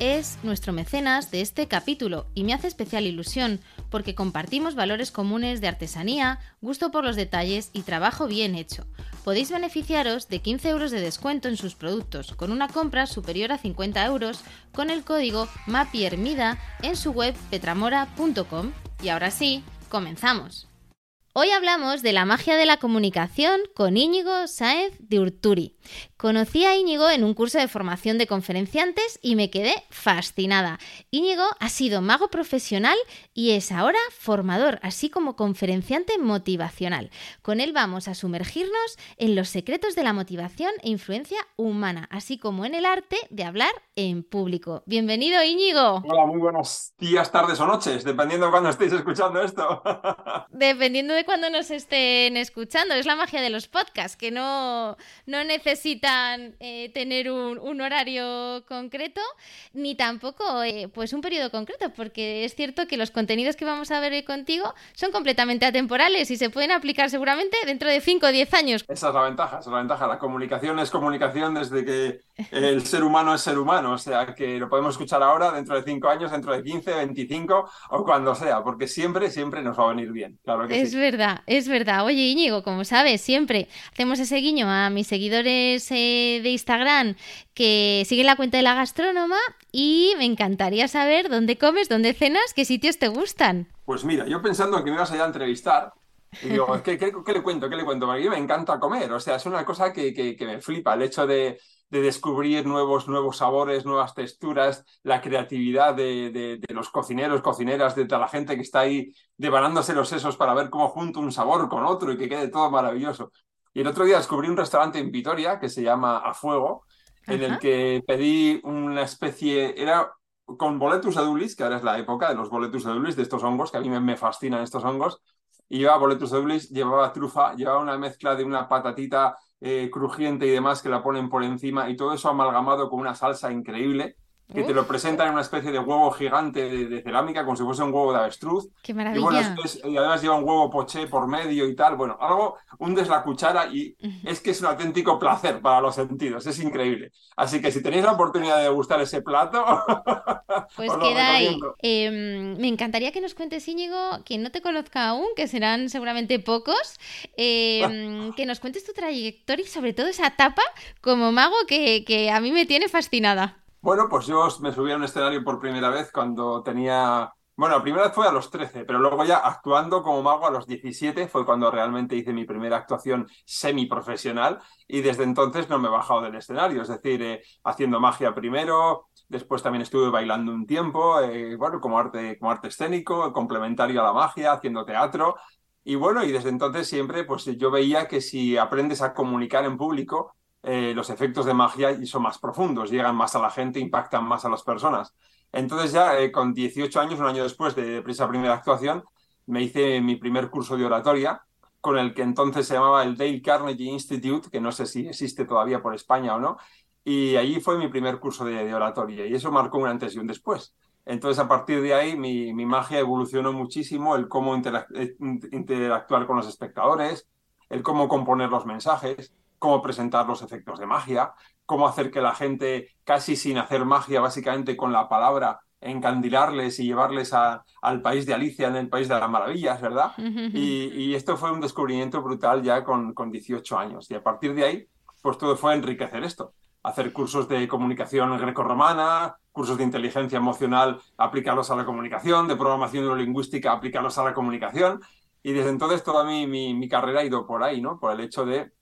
es nuestro mecenas de este capítulo y me hace especial ilusión porque compartimos valores comunes de artesanía, gusto por los detalles y trabajo bien hecho. Podéis beneficiaros de 15 euros de descuento en sus productos con una compra superior a 50 euros con el código MAPIERMIDA en su web petramora.com. Y ahora sí, comenzamos. Hoy hablamos de la magia de la comunicación con Íñigo Sáez de Urturi. Conocí a Íñigo en un curso de formación de conferenciantes y me quedé fascinada. Íñigo ha sido mago profesional y es ahora formador, así como conferenciante motivacional. Con él vamos a sumergirnos en los secretos de la motivación e influencia humana, así como en el arte de hablar en público. Bienvenido, Íñigo. Hola, muy buenos días, tardes o noches, dependiendo de cuándo estéis escuchando esto. dependiendo de cuándo nos estén escuchando. Es la magia de los podcasts, que no, no necesitan eh, tener un, horario concreto, ni tampoco eh, pues un periodo concreto, porque es cierto que los contenidos que vamos a ver hoy contigo son completamente atemporales y se pueden aplicar seguramente dentro de 5 o 10 años. Esa es la ventaja, esa es la ventaja. La comunicación es comunicación desde que el ser humano es ser humano, o sea que lo podemos escuchar ahora, dentro de 5 años, dentro de 15, 25 o cuando sea, porque siempre, siempre nos va a venir bien. Claro que es verdad, es verdad. Oye, Íñigo, como sabes, siempre hacemos ese guiño a mis seguidores eh, de Instagram que siguen la cuenta de la gastrónoma y me encantaría saber dónde comes, dónde cenas, qué sitios te gustan. Pues mira, yo pensando que me ibas a ir a entrevistar, y digo, ¿qué, qué, le cuento? ¿Qué le cuento? Porque a mí me encanta comer, o sea, es una cosa que, que, me flipa, el hecho de, de, descubrir nuevos, nuevos sabores, nuevas texturas, la creatividad de, de, los cocineros, cocineras, de toda la gente que está ahí devanándose los sesos para ver cómo junto un sabor con otro y que quede todo maravilloso. Y el otro día descubrí un restaurante en Vitoria que se llama A Fuego, en el que pedí una especie, era con boletus edulis, que ahora es la época de los boletus edulis, de estos hongos, que a mí me, fascinan estos hongos, y llevaba boletus edulis, llevaba trufa, llevaba una mezcla de una patatita eh, crujiente y demás que la ponen por encima, y todo eso amalgamado con una salsa increíble, que te lo presentan en una especie de huevo gigante de, cerámica, como si fuese un huevo de avestruz. ¡Qué maravilla! Y, además lleva un huevo poché por medio y tal. Bueno, algo, hundes la cuchara y es que es un auténtico placer para los sentidos, es increíble. Así que si tenéis la oportunidad de degustar ese plato... pues queda ahí. Em, me encantaría que nos cuentes, Íñigo, quien no te conozca aún, que serán seguramente pocos, em, que nos cuentes tu trayectoria y sobre todo esa etapa como mago que, que a mí me tiene fascinada. Bueno, pues yo me subí a un escenario por primera vez cuando tenía... Bueno, la primera vez fue a los 13, pero luego ya actuando como mago a los 17 fue cuando realmente hice mi primera actuación semiprofesional y desde entonces no me he bajado del escenario, es decir, eh, haciendo magia primero, después también estuve bailando un tiempo, eh, bueno, como arte, como arte escénico, complementario a la magia, haciendo teatro y bueno, y desde entonces siempre pues yo veía que si aprendes a comunicar en público, eh, los efectos de magia son más profundos, llegan más a la gente, impactan más a las personas. Entonces ya eh, con 18 años, un año después de, esa primera actuación, me hice mi primer curso de oratoria, con el que entonces se llamaba el Dale Carnegie Institute, que no sé si existe todavía por España o no, y allí fue mi primer curso de, oratoria, y eso marcó un antes y un después. Entonces, a partir de ahí, mi, magia evolucionó muchísimo, el cómo eh, interactuar con los espectadores, el cómo componer los mensajes, cómo presentar los efectos de magia, cómo hacer que la gente, casi sin hacer magia, básicamente con la palabra, encandilarles y llevarles al país de Alicia, en el país de las maravillas, ¿verdad? y, esto fue un descubrimiento brutal ya con, con 18 años. Y a partir de ahí, pues todo fue enriquecer esto. hacer cursos de comunicación grecorromana, cursos de inteligencia emocional, aplicarlos a la comunicación, de programación neurolingüística, aplicarlos a la comunicación. Y desde entonces toda mi, mi, carrera ha ido por ahí, ¿no? Por el hecho de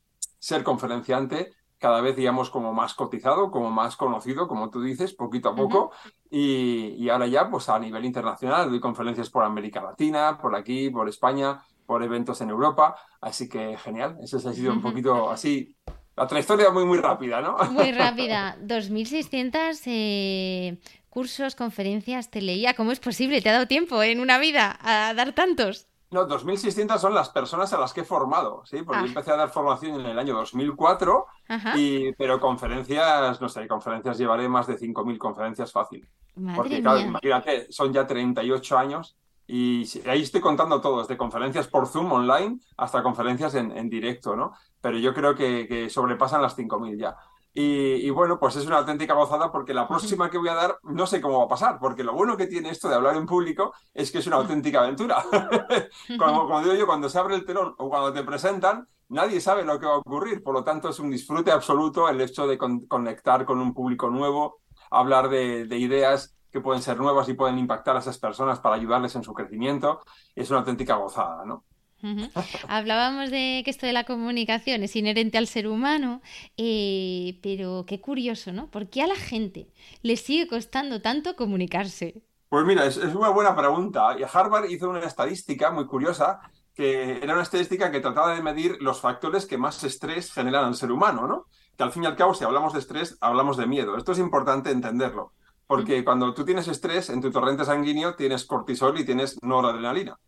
ser conferenciante cada vez, digamos, como más cotizado, como más conocido, como tú dices, poquito a poco. y, y, ahora ya, pues a nivel internacional, doy conferencias por América Latina, por aquí, por España, por eventos en Europa. Así que genial, eso ha sido un poquito así la trayectoria muy, muy rápida, ¿no? Muy rápida. 2.600 eh, cursos, conferencias, te leía. ¿Cómo es posible? ¿Te ha dado tiempo en una vida a dar tantos? No, 2.600 son las personas a las que he formado, ¿sí? Porque yo ah. empecé a dar formación en el año 2004, y, pero conferencias, no sé, conferencias llevaré más de 5.000 conferencias fácil. Porque, claro, imagínate, son ya 38 años y ahí estoy contando todo, desde conferencias por Zoom online hasta conferencias en, directo, ¿no? Pero yo creo que, sobrepasan las 5.000 ya. Y, bueno, pues es una auténtica gozada porque la próxima que voy a dar no sé cómo va a pasar, porque lo bueno que tiene esto de hablar en público es que es una auténtica aventura. como, digo yo, cuando se abre el telón o cuando te presentan, nadie sabe lo que va a ocurrir, por lo tanto es un disfrute absoluto el hecho de conectar con un público nuevo, hablar de, de ideas que pueden ser nuevas y pueden impactar a esas personas para ayudarles en su crecimiento. Es una auténtica gozada, ¿no? Hablábamos de que esto de la comunicación es inherente al ser humano, eh, pero qué curioso, ¿no? ¿Por qué a la gente le sigue costando tanto comunicarse? Pues mira, es, es, una buena pregunta. Y Harvard hizo una estadística muy curiosa, que era una estadística que trataba de medir los factores que más estrés generan al ser humano, ¿no? Que al fin y al cabo, si hablamos de estrés, hablamos de miedo. Esto es importante entenderlo. Porque cuando tú tienes estrés, en tu torrente sanguíneo tienes cortisol y tienes noradrenalina.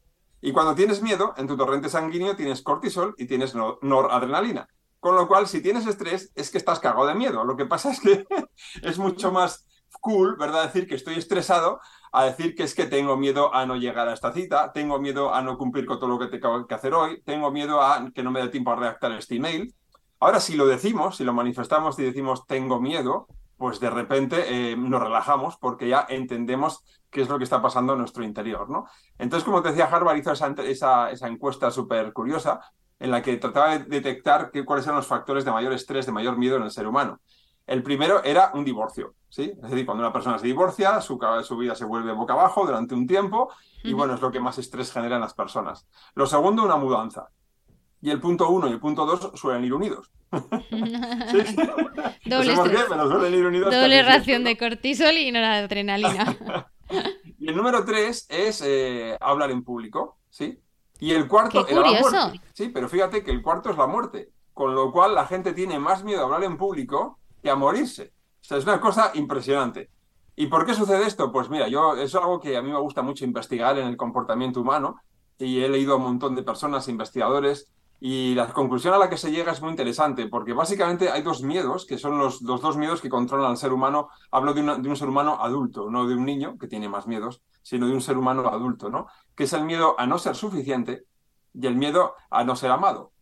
Y cuando tienes miedo, en tu torrente sanguíneo tienes cortisol y tienes noradrenalina. Con lo cual, si tienes estrés, es que estás cagado de miedo. Lo que pasa es que es mucho más cool, ¿verdad? Decir que estoy estresado a decir que es que tengo miedo a no llegar a esta cita, tengo miedo a no cumplir con todo lo que tengo que hacer hoy, tengo miedo a que no me dé tiempo a redactar este email. Ahora, si lo decimos, si lo manifestamos y decimos tengo miedo, pues de repente eh, nos relajamos porque ya entendemos qué es lo que está pasando en nuestro interior, ¿no? Entonces, como te decía, Harvard hizo esa, esa, encuesta súper curiosa en la que trataba de detectar cuáles eran los factores de mayor estrés, de mayor miedo en el ser humano. El primero era un divorcio, ¿sí? Es decir, cuando una persona se divorcia, su, su vida se vuelve boca abajo durante un tiempo y, bueno, es lo que más estrés genera en las personas. Lo segundo, una mudanza y el punto 1 y el punto 2 suelen ir unidos. Doble, Doble ración de cortisol y no la adrenalina. y el número 3 es eh, hablar en público, ¿sí? Y el cuarto es la muerte. Sí, pero fíjate que el cuarto es la muerte. Con lo cual la gente tiene más miedo a hablar en público que a morirse. O sea, es una cosa impresionante. ¿Y por qué sucede esto? Pues mira, yo es algo que a mí me gusta mucho investigar en el comportamiento humano y he leído a un montón de personas, investigadores, y la conclusión a la que se llega es muy interesante, porque básicamente hay dos miedos, que son los, dos miedos que controlan al ser humano. Hablo de, de, un ser humano adulto, no de un niño, que tiene más miedos, sino de un ser humano adulto, ¿no? Que es el miedo a no ser suficiente y el miedo a no ser amado.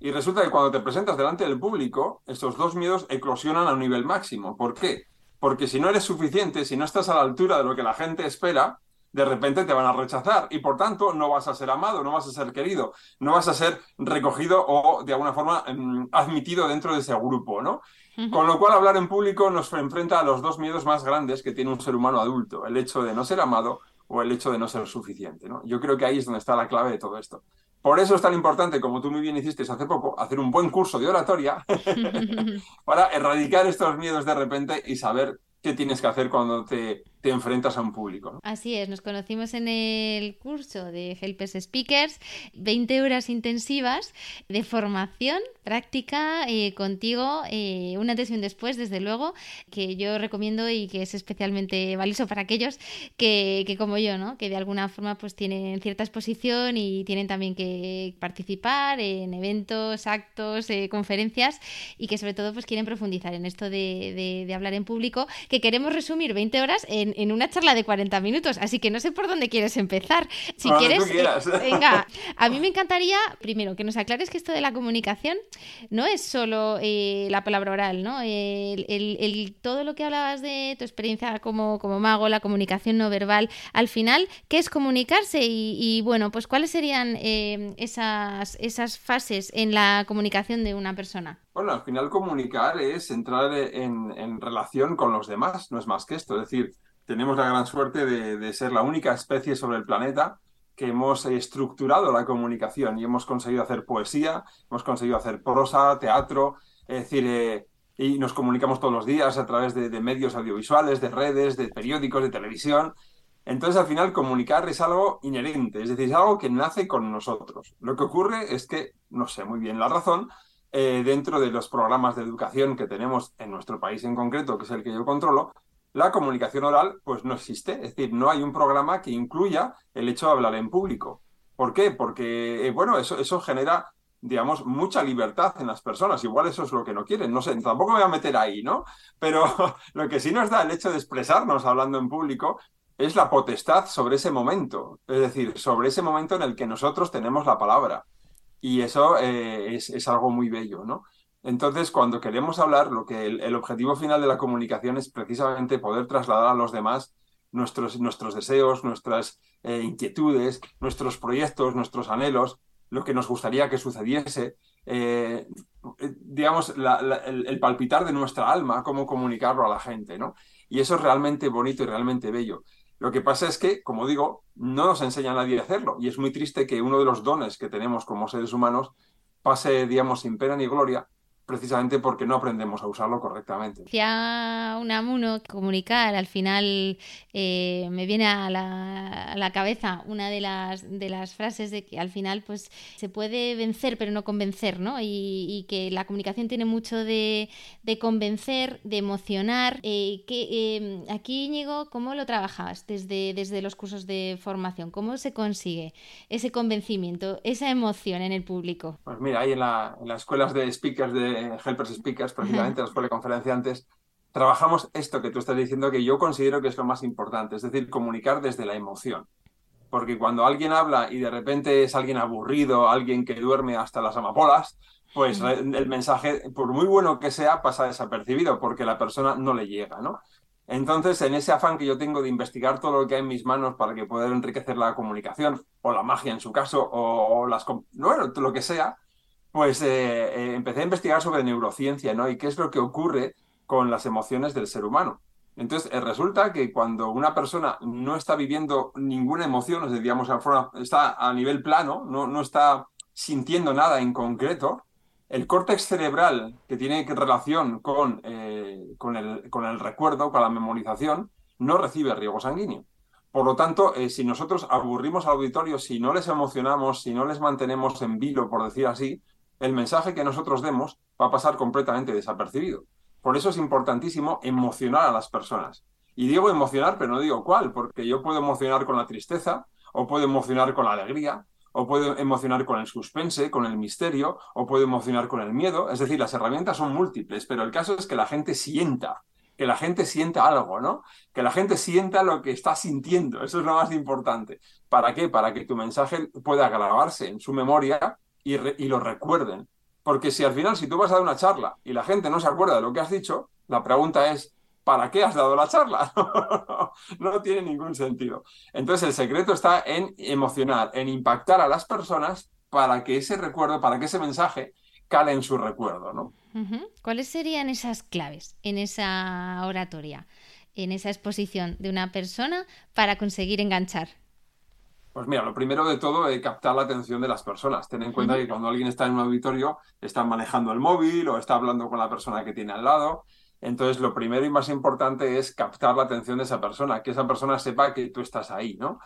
Y resulta que cuando te presentas delante del público, estos dos miedos eclosionan a un nivel máximo. ¿Por qué? Porque si no eres suficiente, si no estás a la altura de lo que la gente espera, de repente te van a rechazar y por tanto no vas a ser amado, no vas a ser querido, no vas a ser recogido o de alguna forma mm, admitido dentro de ese grupo, ¿no? Con lo cual hablar en público nos enfrenta a los dos miedos más grandes que tiene un ser humano adulto, el hecho de no ser amado o el hecho de no ser suficiente, ¿no? Yo creo que ahí es donde está la clave de todo esto. Por eso es tan importante, como tú muy bien hiciste hace poco, hacer un buen curso de oratoria para erradicar estos miedos de repente y saber qué tienes que hacer cuando te, te enfrentas a un público. Así es, nos conocimos en el curso de Helpers Speakers, 20 horas intensivas de formación práctica eh, contigo, eh, un antes después, desde luego, que yo recomiendo y que es especialmente valioso para aquellos que, que, como yo, ¿no? que de alguna forma pues tienen cierta exposición y tienen también que participar en eventos, actos, eh, conferencias y que sobre todo pues quieren profundizar en esto de, de hablar en público, que queremos resumir 20 horas en en, una charla de 40 minutos, así que no sé por dónde quieres empezar. Si quieres, eh, venga, a mí me encantaría, primero, que nos aclares que esto de la comunicación no es solo eh, la palabra oral, ¿no? El, todo lo que hablabas de tu experiencia como, como mago, la comunicación no verbal, al final, ¿qué es comunicarse? Y, bueno, pues cuáles serían eh, esas, esas fases en la comunicación de una persona. Bueno, al final comunicar es entrar en, relación con los demás, no es más que esto. Es decir, tenemos la gran suerte de, ser la única especie sobre el planeta que hemos estructurado la comunicación y hemos conseguido hacer poesía, hemos conseguido hacer prosa, teatro, es decir, eh, y nos comunicamos todos los días a través de, medios audiovisuales, de redes, de periódicos, de televisión. Entonces, al final, comunicar es algo inherente, es decir, es algo que nace con nosotros. Lo que ocurre es que, no sé muy bien la razón, eh, dentro de los programas de educación que tenemos en nuestro país en concreto, que es el que yo controlo, la comunicación oral pues no existe. Es decir, no hay un programa que incluya el hecho de hablar en público. ¿Por qué? Porque, eh, bueno, eso, eso genera digamos, mucha libertad en las personas. Igual eso es lo que no quieren. No sé, tampoco me voy a meter ahí, ¿no? Pero lo que sí nos da el hecho de expresarnos hablando en público es la potestad sobre ese momento. Es decir, sobre ese momento en el que nosotros tenemos la palabra. Y eso eh, es, algo muy bello, ¿no? Entonces, cuando queremos hablar, lo que el, objetivo final de la comunicación es precisamente poder trasladar a los demás nuestros, nuestros deseos, nuestras eh, inquietudes, nuestros proyectos, nuestros anhelos, lo que nos gustaría que sucediese, eh, digamos, el, palpitar de nuestra alma, cómo comunicarlo a la gente, ¿no? Y eso es realmente bonito y realmente bello. Lo que pasa es que, como digo, no nos enseña a nadie a hacerlo y es muy triste que uno de los dones que tenemos como seres humanos pase, digamos, sin pena ni gloria precisamente porque no aprendemos a usarlo correctamente. Decía Unamuno, comunicar, al final eh, me viene a la, cabeza una de las, de las frases de que al final pues se puede vencer pero no convencer, ¿no? Y, que la comunicación tiene mucho de, convencer, de emocionar. Eh, que, em, aquí, Íñigo, ¿cómo lo trabajas desde, desde los cursos de formación? ¿Cómo se consigue ese convencimiento, esa emoción en el público? Pues mira, ahí en, la, en las escuelas de speakers de Helpers Speakers, precisamente los conferenciantes, trabajamos esto que tú estás diciendo que yo considero que es lo más importante, es decir, comunicar desde la emoción. Porque cuando alguien habla y de repente es alguien aburrido, alguien que duerme hasta las amapolas, pues el mensaje, por muy bueno que sea, pasa desapercibido porque la persona no le llega, ¿no? Entonces, en ese afán que yo tengo de investigar todo lo que hay en mis manos para que pueda enriquecer la comunicación, o la magia en su caso, o, las... Bueno, lo que sea, pues eh, eh, empecé a investigar sobre neurociencia, ¿no? Y qué es lo que ocurre con las emociones del ser humano. Entonces, eh, resulta que cuando una persona no está viviendo ninguna emoción, sea, digamos, está a nivel plano, no, no está sintiendo nada en concreto, el córtex cerebral que tiene relación con, con, el, con, el, recuerdo, con la memorización, no recibe riego sanguíneo. Por lo tanto, si nosotros aburrimos al auditorio, si no les emocionamos, si no les mantenemos en vilo, por decir así, el mensaje que nosotros demos va a pasar completamente desapercibido. Por eso es importantísimo emocionar a las personas. Y digo emocionar, pero no digo cuál, porque yo puedo emocionar con la tristeza, o puedo emocionar con la alegría, o puedo emocionar con el suspense, con el misterio, o puedo emocionar con el miedo. Es decir, las herramientas son múltiples, pero el caso es que la gente sienta, que la gente sienta algo, ¿no? Que la gente sienta lo que está sintiendo. Eso es lo más importante. ¿Para qué? Para que tu mensaje pueda grabarse en su memoria y, lo recuerden. Porque si al final, si tú vas a dar una charla y la gente no se acuerda de lo que has dicho, la pregunta es, ¿para qué has dado la charla? no tiene ningún sentido. Entonces el secreto está en emocionar, en impactar a las personas para que ese recuerdo, para que ese mensaje cale en su recuerdo, ¿no? ¿Cuáles serían esas claves en esa oratoria, en esa exposición de una persona para conseguir enganchar? Pues mira, lo primero de todo es captar la atención de las personas. Ten en cuenta que cuando alguien está en un auditorio, está manejando el móvil o está hablando con la persona que tiene al lado. Entonces, lo primero y más importante es captar la atención de esa persona, que esa persona sepa que tú estás ahí, ¿no?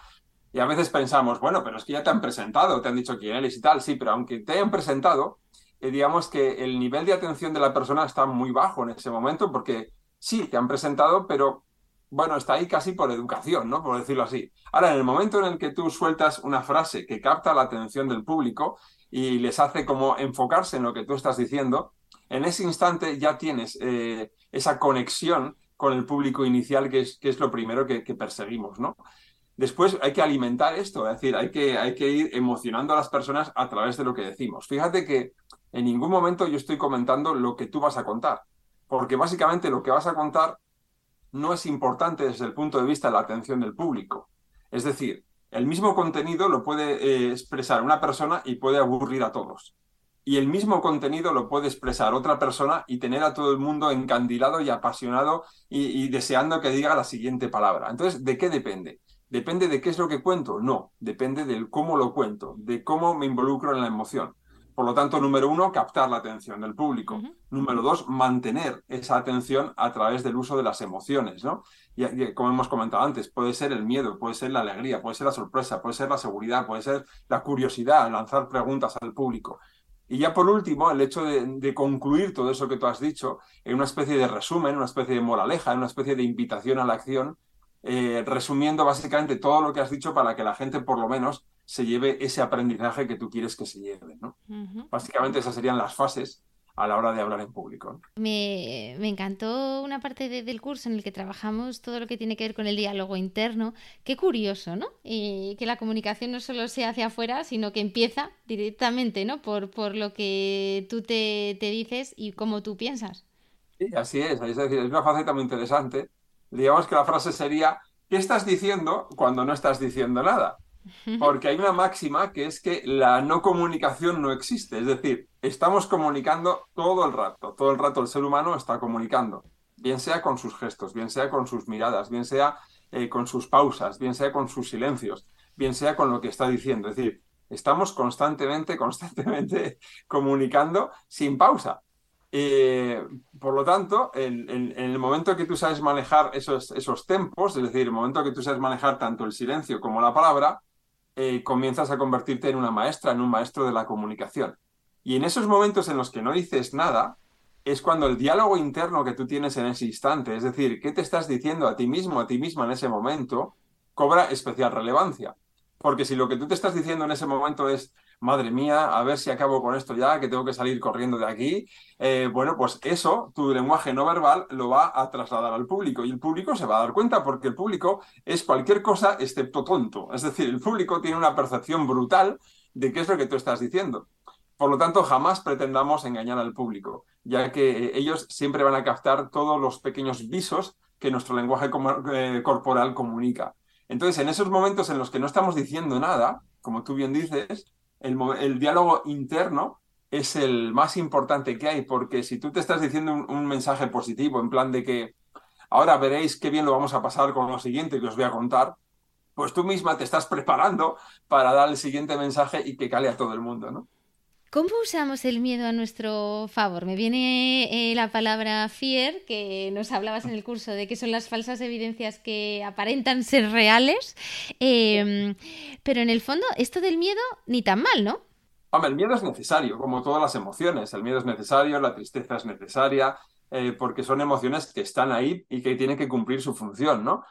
Y a veces pensamos, bueno, pero es que ya te han presentado, te han dicho quién eres y tal, sí, pero aunque te hayan presentado, eh, digamos que el nivel de atención de la persona está muy bajo en ese momento, porque sí, te han presentado, pero bueno, está ahí casi por educación, ¿no? Por decirlo así. Ahora, en el momento en el que tú sueltas una frase que capta la atención del público y les hace como enfocarse en lo que tú estás diciendo, en ese instante ya tienes eh, esa conexión con el público inicial, que es, lo primero que, perseguimos, ¿no? Después hay que alimentar esto, es decir, hay que, hay que ir emocionando a las personas a través de lo que decimos. Fíjate que en ningún momento yo estoy comentando lo que tú vas a contar, porque básicamente lo que vas a contar no es importante desde el punto de vista de la atención del público. Es decir, el mismo contenido lo puede eh, expresar una persona y puede aburrir a todos. y el mismo contenido lo puede expresar otra persona y tener a todo el mundo encandilado y apasionado y, deseando que diga la siguiente palabra. Entonces, ¿de qué depende? ¿Depende de qué es lo que cuento? No, depende del cómo lo cuento, de cómo me involucro en la emoción. Por lo tanto, número uno, captar la atención del público. Número dos, mantener esa atención a través del uso de las emociones, ¿no? Y, como hemos comentado antes, puede ser el miedo, puede ser la alegría, puede ser la sorpresa, puede ser la seguridad, puede ser la curiosidad, lanzar preguntas al público. Y ya por último, el hecho de, concluir todo eso que tú has dicho en una especie de resumen, una especie de moraleja, en una especie de invitación a la acción, eh, resumiendo básicamente todo lo que has dicho para que la gente por lo menos se lleve ese aprendizaje que tú quieres que se lleve. ¿no? Básicamente esas serían las fases a la hora de hablar en público. Me, encantó una parte del curso en el que trabajamos todo lo que tiene que ver con el diálogo interno. Qué curioso, ¿no? Y que la comunicación no solo sea hacia afuera, sino que empieza directamente, ¿no? Por, por lo que tú te, dices y cómo tú piensas. Sí, así es. Es decir, es una faceta muy interesante. Digamos que la frase sería, ¿qué estás diciendo cuando no estás diciendo nada? Porque hay una máxima que es que la no comunicación no existe. Es decir, estamos comunicando todo el rato. Todo el rato el ser humano está comunicando. Bien sea con sus gestos, bien sea con sus miradas, bien sea eh, con sus pausas, bien sea con sus silencios, bien sea con lo que está diciendo. Es decir, estamos constantemente, constantemente comunicando sin pausa. Eh, por lo tanto, en, el momento que tú sabes manejar esos, esos tempos, es decir, el momento que tú sabes manejar tanto el silencio como la palabra, eh, comienzas a convertirte en una maestra, en un maestro de la comunicación. Y en esos momentos en los que no dices nada, es cuando el diálogo interno que tú tienes en ese instante, es decir, qué te estás diciendo a ti mismo, a ti misma en ese momento, cobra especial relevancia. Porque si lo que tú te estás diciendo en ese momento es, madre mía, a ver si acabo con esto ya, que tengo que salir corriendo de aquí. Eh, bueno, pues eso, tu lenguaje no verbal lo va a trasladar al público y el público se va a dar cuenta porque el público es cualquier cosa excepto tonto. Es decir, el público tiene una percepción brutal de qué es lo que tú estás diciendo. Por lo tanto, jamás pretendamos engañar al público, ya que ellos siempre van a captar todos los pequeños visos que nuestro lenguaje eh, corporal comunica. Entonces, en esos momentos en los que no estamos diciendo nada, como tú bien dices, el, diálogo interno es el más importante que hay, porque si tú te estás diciendo un, mensaje positivo, en plan de que ahora veréis qué bien lo vamos a pasar con lo siguiente que os voy a contar, pues tú misma te estás preparando para dar el siguiente mensaje y que cale a todo el mundo, ¿no? ¿Cómo usamos el miedo a nuestro favor? Me viene eh, la palabra fear, que nos hablabas en el curso de que son las falsas evidencias que aparentan ser reales, em, pero en el fondo esto del miedo ni tan mal, ¿no? Hombre, el miedo es necesario, como todas las emociones. El miedo es necesario, la tristeza es necesaria, eh, porque son emociones que están ahí y que tienen que cumplir su función, ¿no?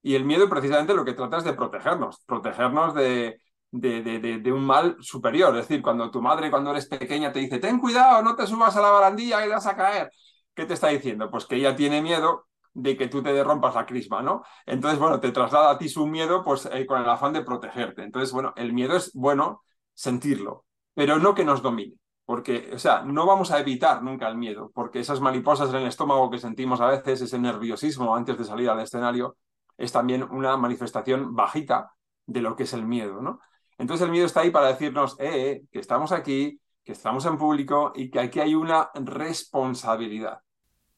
Y el miedo precisamente lo que trata es de protegernos, protegernos de, de, un mal superior. Es decir, cuando tu madre cuando eres pequeña te dice, ten cuidado, no te subas a la barandilla que vas a caer. ¿Qué te está diciendo? Pues que ella tiene miedo de que tú te derrompas la crisma, ¿no? Entonces, bueno, te traslada a ti su miedo pues eh, con el afán de protegerte. Entonces, bueno, el miedo es bueno sentirlo, pero no que nos domine. Porque, o sea, no vamos a evitar nunca el miedo, porque esas mariposas en el estómago que sentimos a veces, ese nerviosismo antes de salir al escenario, es también una manifestación bajita de lo que es el miedo, ¿no? Entonces el miedo está ahí para decirnos, eh, eh, que estamos aquí, que estamos en público y que aquí hay una responsabilidad.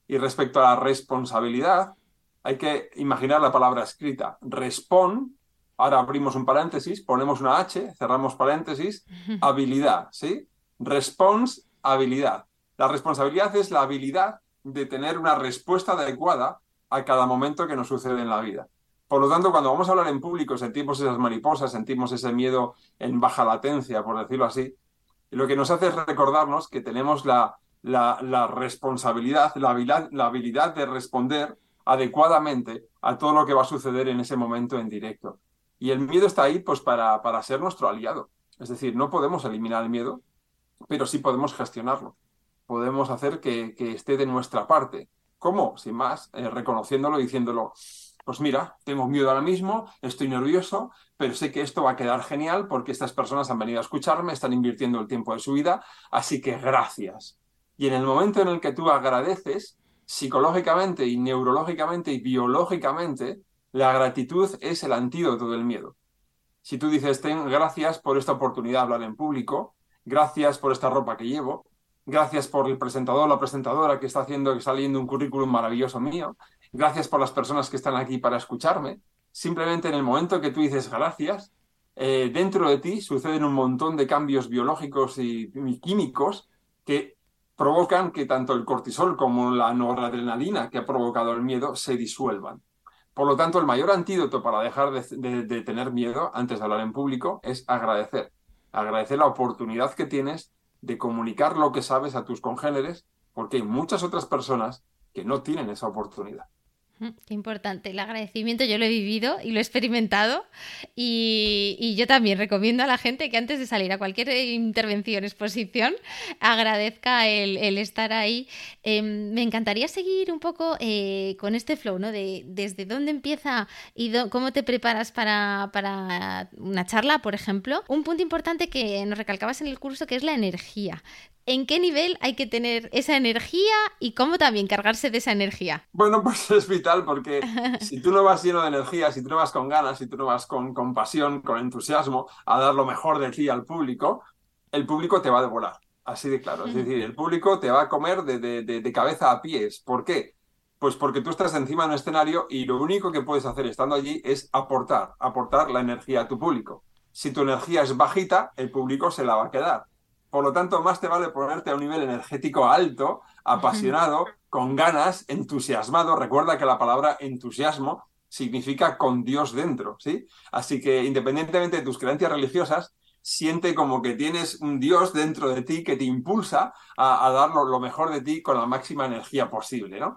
Y respecto a la responsabilidad, hay que imaginar la palabra escrita. Respond, ahora abrimos un paréntesis, ponemos una H, cerramos paréntesis, habilidad, ¿sí? Responsabilidad. La responsabilidad es la habilidad de tener una respuesta adecuada a cada momento que nos sucede en la vida. Por lo tanto, cuando vamos a hablar en público, sentimos esas mariposas, sentimos ese miedo en baja latencia, por decirlo así. Y lo que nos hace es recordarnos que tenemos la, responsabilidad, la habilidad, de responder adecuadamente a todo lo que va a suceder en ese momento en directo. Y el miedo está ahí pues para, para ser nuestro aliado. Es decir, no podemos eliminar el miedo, pero sí podemos gestionarlo. Podemos hacer que, que esté de nuestra parte. ¿Cómo? Sin más, eh, reconociéndolo, diciéndolo, pues mira, tengo miedo ahora mismo, estoy nervioso, pero sé que esto va a quedar genial porque estas personas han venido a escucharme, están invirtiendo el tiempo de su vida, así que gracias. Y en el momento en el que tú agradeces, psicológicamente y neurológicamente y biológicamente, la gratitud es el antídoto del miedo. Si tú dices, ten gracias por esta oportunidad de hablar en público, gracias por esta ropa que llevo, gracias por el presentador la presentadora que está haciendo, que está leyendo un currículum maravilloso mío, gracias por las personas que están aquí para escucharme. Simplemente en el momento que tú dices gracias, eh, dentro de ti suceden un montón de cambios biológicos y, químicos que provocan que tanto el cortisol como la noradrenalina que ha provocado el miedo se disuelvan. Por lo tanto, el mayor antídoto para dejar de, tener miedo antes de hablar en público es agradecer. Agradecer la oportunidad que tienes de comunicar lo que sabes a tus congéneres, porque hay muchas otras personas que no tienen esa oportunidad. Qué importante. El agradecimiento yo lo he vivido y lo he experimentado y, yo también recomiendo a la gente que antes de salir a cualquier intervención, exposición, agradezca el, estar ahí. Em, me encantaría seguir un poco eh, con este flow, ¿no? De desde dónde empieza y cómo te preparas para, para una charla, por ejemplo. Un punto importante que nos recalcabas en el curso que es la energía en qué nivel hay que tener esa energía y cómo también cargarse de esa energía. Bueno, pues es vital porque si tú no vas lleno de energía, si tú no vas con ganas, si tú no vas con, con pasión, con entusiasmo a dar lo mejor de ti al público, el público te va a devorar. Así de claro. Es decir, el público te va a comer de, de, de, cabeza a pies. ¿Por qué? Pues porque tú estás encima de un escenario y lo único que puedes hacer estando allí es aportar, aportar la energía a tu público. Si tu energía es bajita, el público se la va a quedar. Por lo tanto, más te vale ponerte a un nivel energético alto, apasionado, con ganas, entusiasmado. Recuerda que la palabra entusiasmo significa con Dios dentro, ¿sí? Así que independientemente de tus creencias religiosas, siente como que tienes un Dios dentro de ti que te impulsa a, dar lo, mejor de ti con la máxima energía posible, ¿no?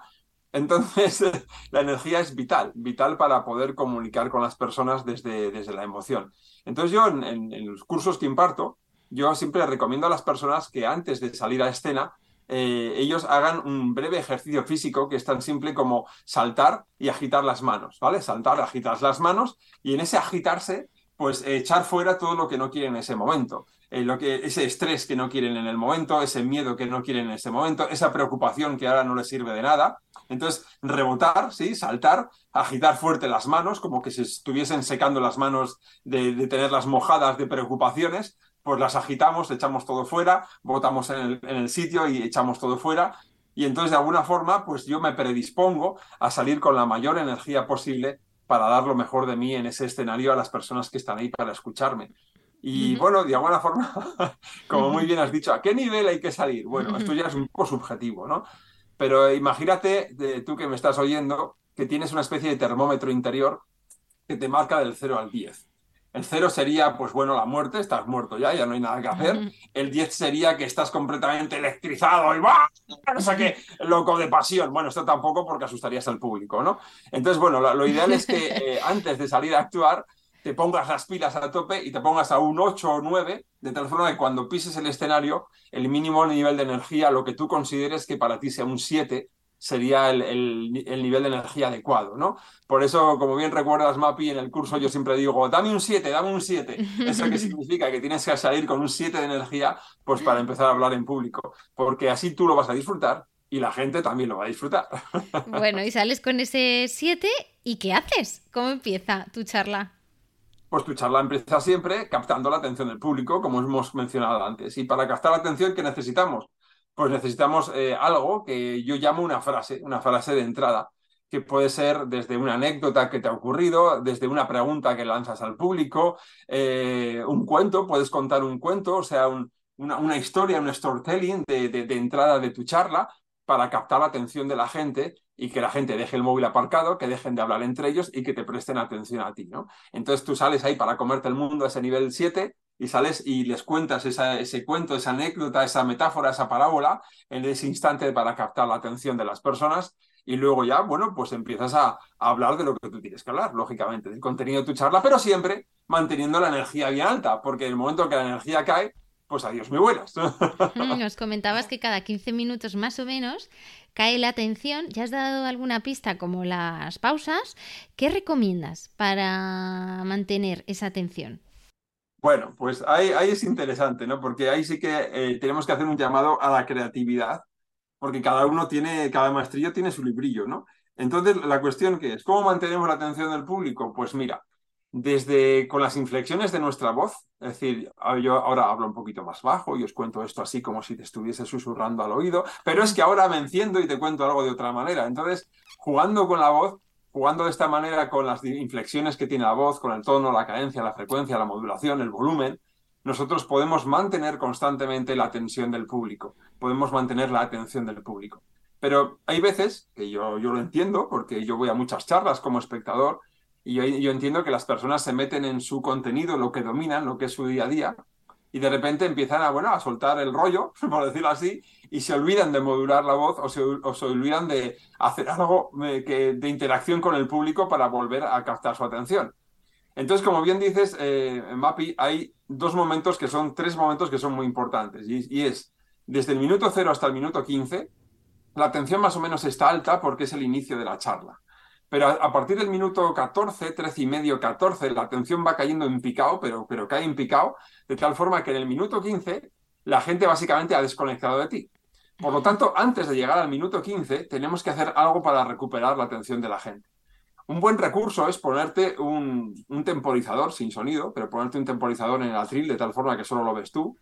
Entonces, la energía es vital, vital para poder comunicar con las personas desde, desde la emoción. Entonces, yo en los cursos que imparto, yo siempre recomiendo a las personas que antes de salir a escena, eh, ellos hagan un breve ejercicio físico que es tan simple como saltar y agitar las manos, ¿vale? Saltar, agitar las manos y en ese agitarse, pues echar fuera todo lo que no quieren en ese momento. Eh, lo que, ese estrés que no quieren en el momento, ese miedo que no quieren en ese momento, esa preocupación que ahora no les sirve de nada. Entonces, rebotar, ¿sí? Saltar, agitar fuerte las manos, como que se estuviesen secando las manos de, de tenerlas mojadas de preocupaciones, pues las agitamos, echamos todo fuera, botamos en el, sitio y echamos todo fuera. Y entonces, de alguna forma, pues yo me predispongo a salir con la mayor energía posible para dar lo mejor de mí en ese escenario a las personas que están ahí para escucharme. Y bueno, de alguna forma, como muy bien has dicho, ¿a qué nivel hay que salir? Bueno, esto ya es un poco subjetivo, ¿no? Pero imagínate, de, tú que me estás oyendo, que tienes una especie de termómetro interior que te marca del 0 al 10. El cero sería, pues bueno, la muerte, estás muerto ya, ya no hay nada que hacer. El 10 sería que estás completamente electrizado y ¡bah! O sea que loco de pasión. Bueno, esto tampoco porque asustarías al público, ¿no? Entonces, bueno, lo, ideal es que eh, antes de salir a actuar te pongas las pilas a tope y te pongas a un 8 o 9, de tal forma que cuando pises el escenario, el mínimo nivel de energía, lo que tú consideres que para ti sea un 7, sería el, nivel de energía adecuado, ¿no? Por eso, como bien recuerdas, Mapi, en el curso yo siempre digo, dame un 7, dame un 7. ¿Eso qué significa? Que tienes que salir con un 7 de energía, pues para empezar a hablar en público, porque así tú lo vas a disfrutar y la gente también lo va a disfrutar. Bueno, y sales con ese 7 y ¿qué haces? ¿Cómo empieza tu charla? Pues tu charla empieza siempre captando la atención del público, como hemos mencionado antes. Y para captar la atención, ¿qué necesitamos? Pues necesitamos eh, algo que yo llamo una frase, una frase de entrada, que puede ser desde una anécdota que te ha ocurrido, desde una pregunta que lanzas al público, eh, un cuento, puedes contar un cuento, o sea, una, historia, un storytelling de, entrada de tu charla para captar la atención de la gente y que la gente deje el móvil aparcado, que dejen de hablar entre ellos y que te presten atención a ti, ¿no? Entonces tú sales ahí para comerte el mundo a ese nivel 7 y sales y les cuentas ese cuento, esa anécdota, esa metáfora, esa parábola en ese instante para captar la atención de las personas y luego ya, bueno, pues empiezas a, hablar de lo que tú tienes que hablar, lógicamente, del contenido de tu charla, pero siempre manteniendo la energía bien alta, porque en el momento que la energía cae, pues adiós, muy buenas. Nos comentabas que cada 15 minutos más o menos cae la atención. ¿Ya has dado alguna pista como las pausas? ¿Qué recomiendas para mantener esa atención? Bueno, pues ahí, ahí, es interesante, ¿no? Porque ahí sí que eh, tenemos que hacer un llamado a la creatividad, porque cada uno tiene, cada maestrillo tiene su librillo, ¿no? Entonces, la cuestión que es, ¿cómo mantenemos la atención del público? Pues mira, desde con las inflexiones de nuestra voz, es decir, yo ahora hablo un poquito más bajo y os cuento esto así como si te estuviese susurrando al oído, pero es que ahora me enciendo y te cuento algo de otra manera. Entonces, jugando con la voz, jugando de esta manera con las inflexiones que tiene la voz, con el tono, la cadencia, la frecuencia, la modulación, el volumen, nosotros podemos mantener constantemente la atención del público, podemos mantener la atención del público. Pero hay veces, que yo, yo lo entiendo, porque yo voy a muchas charlas como espectador, y yo, entiendo que las personas se meten en su contenido, lo que dominan, lo que es su día a día, y de repente empiezan a, bueno, a soltar el rollo, por decirlo así, y se olvidan de modular la voz o se, olvidan de hacer algo eh, de interacción con el público para volver a captar su atención. Entonces, como bien dices, eh, Mapi, hay dos momentos que son, tres momentos que son muy importantes, y, y es desde el minuto cero hasta el minuto 15, la atención más o menos está alta porque es el inicio de la charla. Pero a, partir del minuto 14, 13 y medio, 14, la atención va cayendo en picado, pero, pero cae en picado, de tal forma que en el minuto 15 la gente básicamente ha desconectado de ti. Por lo tanto, antes de llegar al minuto 15, tenemos que hacer algo para recuperar la atención de la gente. Un buen recurso es ponerte un, un temporizador sin sonido, pero ponerte un temporizador en el atril de tal forma que solo lo ves tú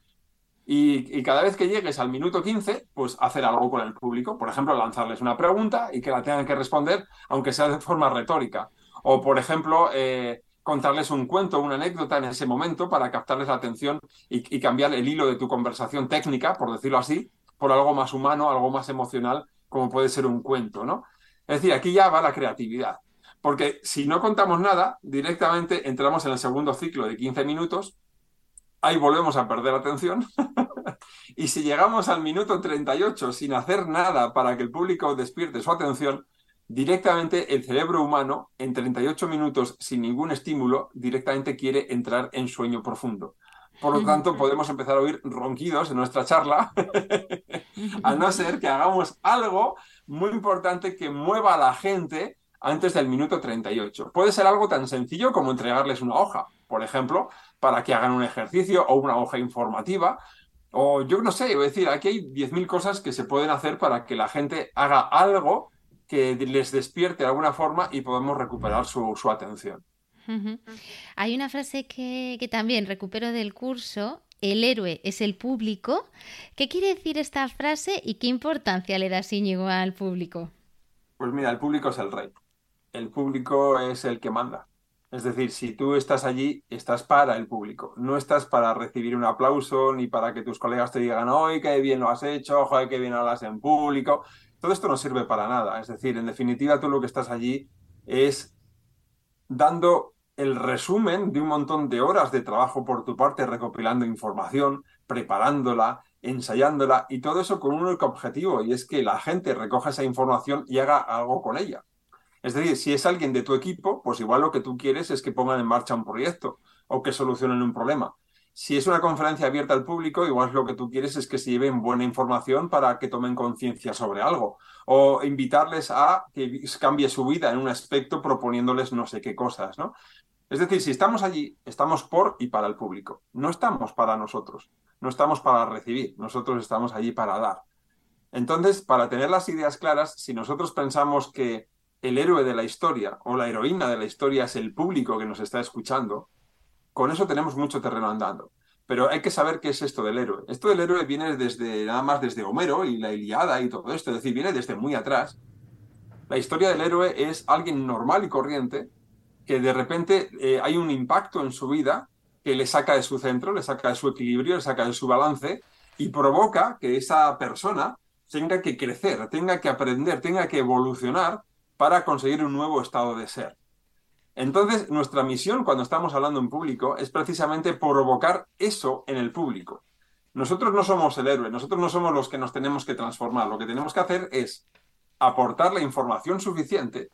y, cada vez que llegues al minuto 15, pues hacer algo con el público. Por ejemplo, lanzarles una pregunta y que la tengan que responder, aunque sea de forma retórica. O, por ejemplo, eh, contarles un cuento, una anécdota en ese momento para captarles la atención y, cambiar el hilo de tu conversación técnica, por decirlo así, por algo más humano, algo más emocional, como puede ser un cuento, ¿no? Es decir, aquí ya va la creatividad. Porque si no contamos nada, directamente entramos en el segundo ciclo de 15 minutos ahí volvemos a perder atención. y si llegamos al minuto 38 sin hacer nada para que el público despierte su atención, directamente el cerebro humano, en 38 minutos sin ningún estímulo, directamente quiere entrar en sueño profundo. Por lo tanto, podemos empezar a oír ronquidos en nuestra charla, a no ser que hagamos algo muy importante que mueva a la gente antes del minuto 38. Puede ser algo tan sencillo como entregarles una hoja, por ejemplo, para que hagan un ejercicio o una hoja informativa. O yo no sé, voy a decir, aquí hay 10.000 cosas que se pueden hacer para que la gente haga algo que les despierte de alguna forma y podemos recuperar su, atención. Hay una frase que, que también recupero del curso el héroe es el público. ¿Qué quiere decir esta frase y qué importancia le da Íñigo al público? Pues mira, el público es el rey. El público es el que manda. Es decir, si tú estás allí, estás para el público, no estás para recibir un aplauso ni para que tus colegas te digan, hoy qué bien lo has hecho, joder, qué bien hablas en público. Todo esto no sirve para nada. Es decir, en definitiva, tú lo que estás allí es dando el resumen de un montón de horas de trabajo por tu parte, recopilando información, preparándola, ensayándola y todo eso con un único objetivo y es que la gente recoja esa información y haga algo con ella. Es decir, si es alguien de tu equipo, pues igual lo que tú quieres es que pongan en marcha un proyecto o que solucionen un problema. Si es una conferencia abierta al público, igual lo que tú quieres es que se lleven buena información para que tomen conciencia sobre algo. O invitarles a que cambie su vida en un aspecto proponiéndoles no sé qué cosas, ¿no? Es decir, si estamos allí, estamos por y para el público. No estamos para nosotros. No estamos para recibir. Nosotros estamos allí para dar. Entonces, para tener las ideas claras, si nosotros pensamos que el héroe de la historia o la heroína de la historia es el público que nos está escuchando, con eso tenemos mucho terreno andando. Pero hay que saber qué es esto del héroe. Esto del héroe viene desde nada más desde Homero y la Iliada y todo esto, es decir, viene desde muy atrás. La historia del héroe es alguien normal y corriente que de repente eh, hay un impacto en su vida que le saca de su centro, le saca de su equilibrio, le saca de su balance y provoca que esa persona tenga que crecer, tenga que aprender, tenga que evolucionar para conseguir un nuevo estado de ser. Entonces, nuestra misión cuando estamos hablando en público es precisamente provocar eso en el público. Nosotros no somos el héroe, nosotros no somos los que nos tenemos que transformar. Lo que tenemos que hacer es aportar la información suficiente,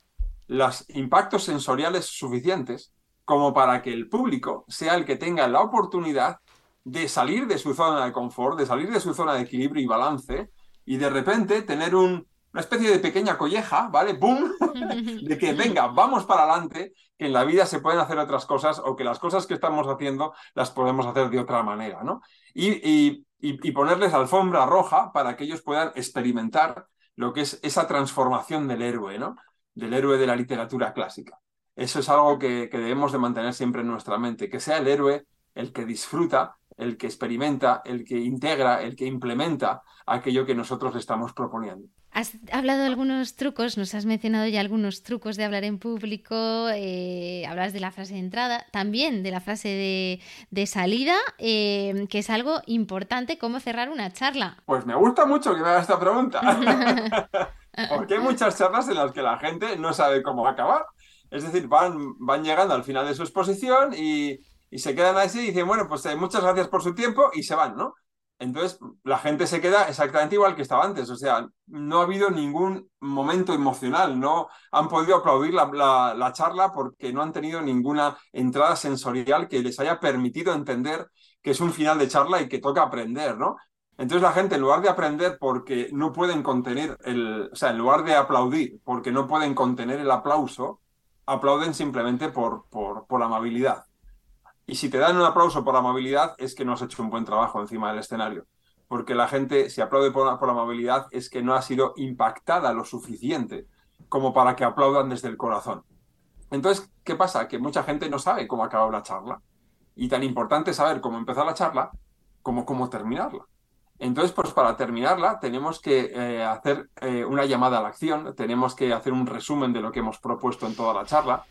los impactos sensoriales suficientes, como para que el público sea el que tenga la oportunidad de salir de su zona de confort, de salir de su zona de equilibrio y balance, y de repente tener un, una especie de pequeña colleja, ¿vale? ¡Bum! de que venga, vamos para adelante, que en la vida se pueden hacer otras cosas o que las cosas que estamos haciendo las podemos hacer de otra manera, ¿no? Y, ponerles alfombra roja para que ellos puedan experimentar lo que es esa transformación del héroe, ¿no? Del héroe de la literatura clásica. Eso es algo que, debemos de mantener siempre en nuestra mente, que sea el héroe el que disfruta, el que experimenta, el que integra, el que implementa aquello que nosotros estamos proponiendo. Has hablado de algunos trucos, nos has mencionado ya algunos trucos de hablar en público, eh, hablas de la frase de entrada, también de la frase de, salida, eh, que es algo importante, cómo cerrar una charla. Pues me gusta mucho que me hagas esta pregunta, porque hay muchas charlas en las que la gente no sabe cómo acabar. Es decir, van, van llegando al final de su exposición y, y se quedan así y dicen, bueno, pues eh, muchas gracias por su tiempo y se van, ¿no? Entonces, la gente se queda exactamente igual que estaba antes. O sea, no ha habido ningún momento emocional. No han podido aplaudir la, charla porque no han tenido ninguna entrada sensorial que les haya permitido entender que es un final de charla y que toca aprender, ¿no? Entonces la gente, en lugar de aprender porque no pueden contener el, o sea, en lugar de aplaudir porque no pueden contener el aplauso, aplauden simplemente por, por, por amabilidad. Y si te dan un aplauso por la amabilidad, es que no has hecho un buen trabajo encima del escenario. Porque la gente, si aplaude por, la amabilidad, es que no ha sido impactada lo suficiente como para que aplaudan desde el corazón. Entonces, ¿qué pasa? Que mucha gente no sabe cómo acabar una charla. Y tan importante saber cómo empezar la charla como cómo terminarla. Entonces, pues para terminarla tenemos que eh, hacer eh, una llamada a la acción, tenemos que hacer un resumen de lo que hemos propuesto en toda la charla,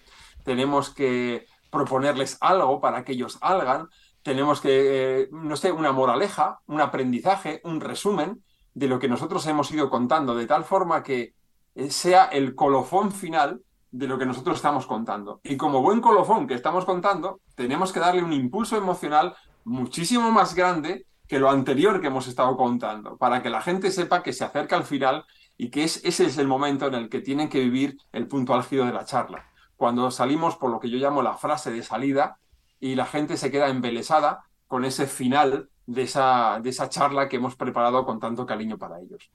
tenemos que proponerles algo para que ellos hagan, tenemos que, eh, no sé, una moraleja, un aprendizaje, un resumen de lo que nosotros hemos ido contando, de tal forma que eh, sea el colofón final de lo que nosotros estamos contando. Y como buen colofón que estamos contando, tenemos que darle un impulso emocional muchísimo más grande que lo anterior que hemos estado contando, para que la gente sepa que se acerca al final y que es, ese es el momento en el que tienen que vivir el punto álgido de la charla cuando salimos por lo que yo llamo la frase de salida y la gente se queda embelesada con ese final de esa, de esa charla que hemos preparado con tanto cariño para ellos.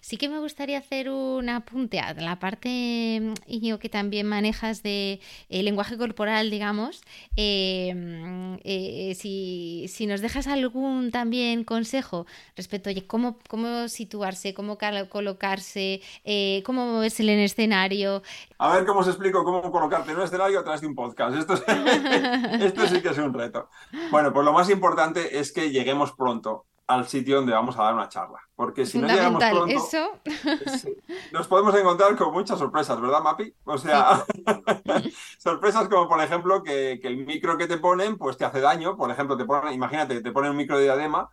Sí que me gustaría hacer un apunte a la parte, Iñigo, que también manejas de eh, lenguaje corporal, digamos. Em, eh, si, si, nos dejas algún también consejo respecto a cómo, cómo situarse, cómo colocarse, eh, cómo moverse en el escenario. A ver cómo os explico cómo colocarte en un escenario a través de un podcast. Esto, esto sí que es un reto. Bueno, pues lo más importante es que lleguemos pronto al sitio donde vamos a dar una charla. Porque si no llegamos pronto, eso. nos podemos encontrar con muchas sorpresas, ¿verdad, Mapi? O sea, sorpresas como, por ejemplo, que, el micro que te ponen, pues te hace daño. Por ejemplo, te ponen, imagínate, te ponen un micro de diadema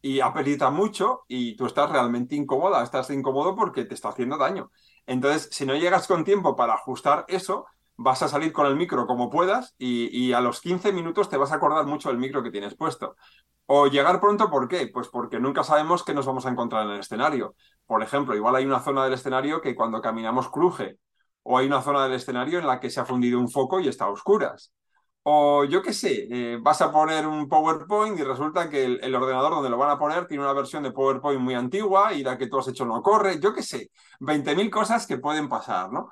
y apelita mucho y tú estás realmente incómoda, estás incómodo porque te está haciendo daño. Entonces, si no llegas con tiempo para ajustar eso, vas a salir con el micro como puedas y, a los 15 minutos te vas a acordar mucho del micro que tienes puesto. O llegar pronto, ¿por qué? Pues porque nunca sabemos qué nos vamos a encontrar en el escenario. Por ejemplo, igual hay una zona del escenario que cuando caminamos cruje, o hay una zona del escenario en la que se ha fundido un foco y está a oscuras. O yo qué sé, eh, vas a poner un PowerPoint y resulta que el, ordenador donde lo van a poner tiene una versión de PowerPoint muy antigua y la que tú has hecho no corre. Yo qué sé, 20.000 cosas que pueden pasar, ¿no?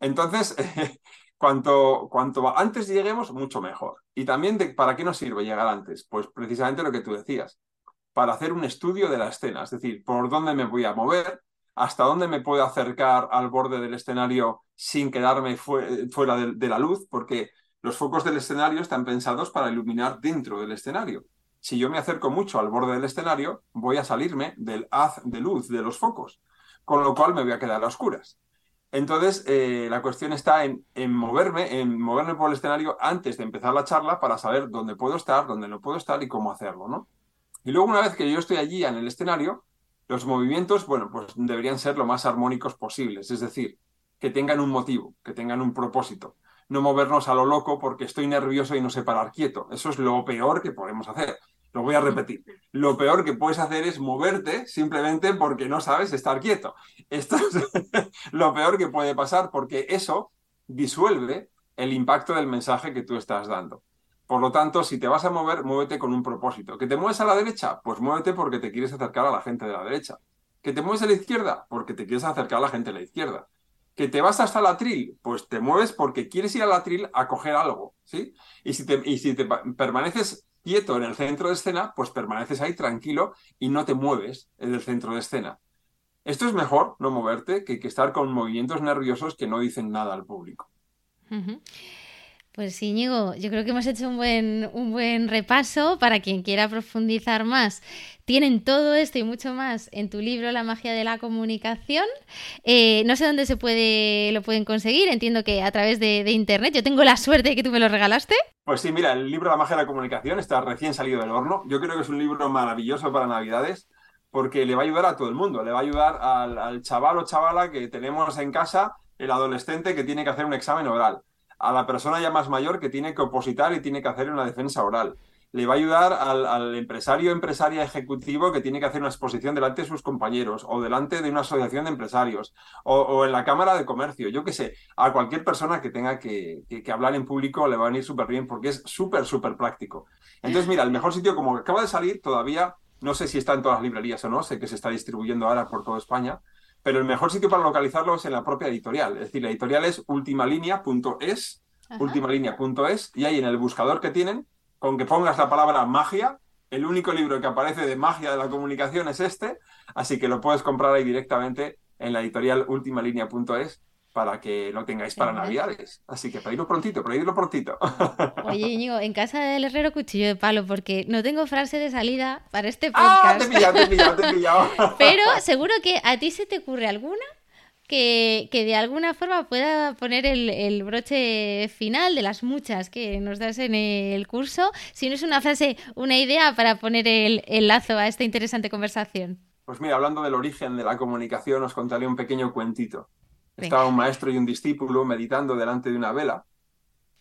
Entonces, Cuanto, cuanto antes lleguemos, mucho mejor. Y también, de, ¿para qué nos sirve llegar antes? Pues precisamente lo que tú decías, para hacer un estudio de la escena, es decir, por dónde me voy a mover, hasta dónde me puedo acercar al borde del escenario sin quedarme fuera de, la luz, porque los focos del escenario están pensados para iluminar dentro del escenario. Si yo me acerco mucho al borde del escenario, voy a salirme del haz de luz de los focos, con lo cual me voy a quedar a oscuras. Entonces, eh, la cuestión está en, moverme, en moverme por el escenario antes de empezar la charla para saber dónde puedo estar, dónde no puedo estar y cómo hacerlo, ¿no? Y luego, una vez que yo estoy allí en el escenario, los movimientos, bueno, pues deberían ser lo más armónicos posibles, es decir, que tengan un motivo, que tengan un propósito. No movernos a lo loco porque estoy nervioso y no sé parar quieto. Eso es lo peor que podemos hacer. Lo voy a repetir. Lo peor que puedes hacer es moverte simplemente porque no sabes estar quieto. Esto es lo peor que puede pasar porque eso disuelve el impacto del mensaje que tú estás dando. Por lo tanto, si te vas a mover, muévete con un propósito. ¿Que te mueves a la derecha? Pues muévete porque te quieres acercar a la gente de la derecha. ¿Que te mueves a la izquierda? Porque te quieres acercar a la gente de la izquierda. ¿Que te vas hasta la atril? Pues te mueves porque quieres ir a la atril a coger algo, ¿sí? Y si te, y si te permaneces quieto en el centro de escena, pues permaneces ahí tranquilo y no te mueves en el centro de escena. Esto es mejor, no moverte, que, que estar con movimientos nerviosos que no dicen nada al público. Pues Íñigo, yo creo que hemos hecho un buen, un buen repaso para quien quiera profundizar más. Tienen todo esto y mucho más en tu libro La magia de la comunicación. Eh, no sé dónde se puede, lo pueden conseguir. Entiendo que a través de, de, internet. Yo tengo la suerte de que tú me lo regalaste. Pues sí, mira, el libro La magia de la comunicación está recién salido del horno. Yo creo que es un libro maravilloso para Navidades porque le va a ayudar a todo el mundo. Le va a ayudar al, al chaval o chavala que tenemos en casa, el adolescente que tiene que hacer un examen oral a la persona ya más mayor que tiene que opositar y tiene que hacer una defensa oral. Le va a ayudar al, al empresario empresaria ejecutivo que tiene que hacer una exposición delante de sus compañeros o delante de una asociación de empresarios o, en la Cámara de Comercio. Yo qué sé, a cualquier persona que tenga que, que, que hablar en público le va a venir súper bien porque es súper, súper práctico. Entonces, mira, el mejor sitio, como acaba de salir, todavía no sé si está en todas las librerías o no, sé que se está distribuyendo ahora por toda España, pero el mejor sitio para localizarlo es en la propia editorial. Es decir, la editorial es ultimalinea.es, ultimalinea.es, y ahí en el buscador que tienen, con que pongas la palabra magia, el único libro que aparece de magia de la comunicación es este, así que lo puedes comprar ahí directamente en la editorial ultimalinea.es para que lo tengáis para Navidades. Así que pedidlo prontito, pedidlo prontito. Oye, Íñigo, en casa del herrero cuchillo de palo, porque no tengo frase de salida para este podcast. ¡Ah! Te he pillado, te he pillado, te he pillado. Pero seguro que a ti se te ocurre alguna que, que de alguna forma pueda poner el, el, broche final de las muchas que nos das en el curso. Si no es una frase, una idea para poner el, el lazo a esta interesante conversación. Pues mira, hablando del origen de la comunicación, os contaré un pequeño cuentito. Estaba un maestro y un discípulo meditando delante de una vela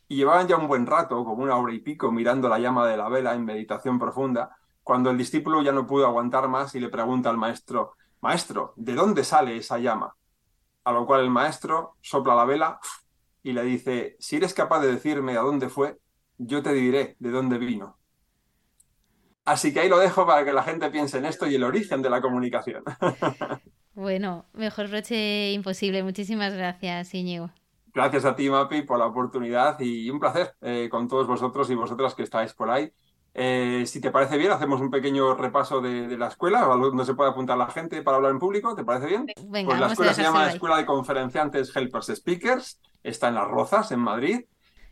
y llevaban ya un buen rato, como una hora y pico, mirando la llama de la vela en meditación profunda, cuando el discípulo ya no pudo aguantar más y le pregunta al maestro, Maestro, ¿de dónde sale esa llama? A lo cual el maestro sopla la vela y le dice, si eres capaz de decirme a dónde fue, yo te diré de dónde vino. Así que ahí lo dejo para que la gente piense en esto y el origen de la comunicación. Bueno, mejor broche imposible. Muchísimas gracias, Íñigo. Gracias a ti, Mapi, por la oportunidad y un placer eh, con todos vosotros y vosotras que estáis por ahí. Eh, si te parece bien, hacemos un pequeño repaso de, de, la escuela, donde se puede apuntar la gente para hablar en público. ¿Te parece bien? Venga, pues la escuela se llama Escuela de Conferenciantes Helpers Speakers. Está en Las Rozas, en Madrid.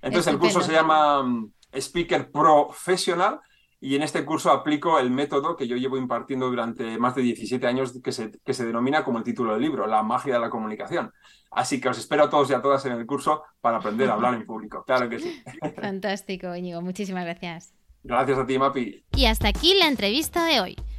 Entonces, el curso se llama um, Speaker Professional y en este curso aplico el método que yo llevo impartiendo durante más de 17 años que se, que se denomina como el título del libro, La magia de la comunicación. Así que os espero a todos y a todas en el curso para aprender a hablar en público. Claro que sí. Fantástico, Íñigo. Muchísimas gracias. Gracias a ti, Mapi. Y hasta aquí la entrevista de hoy.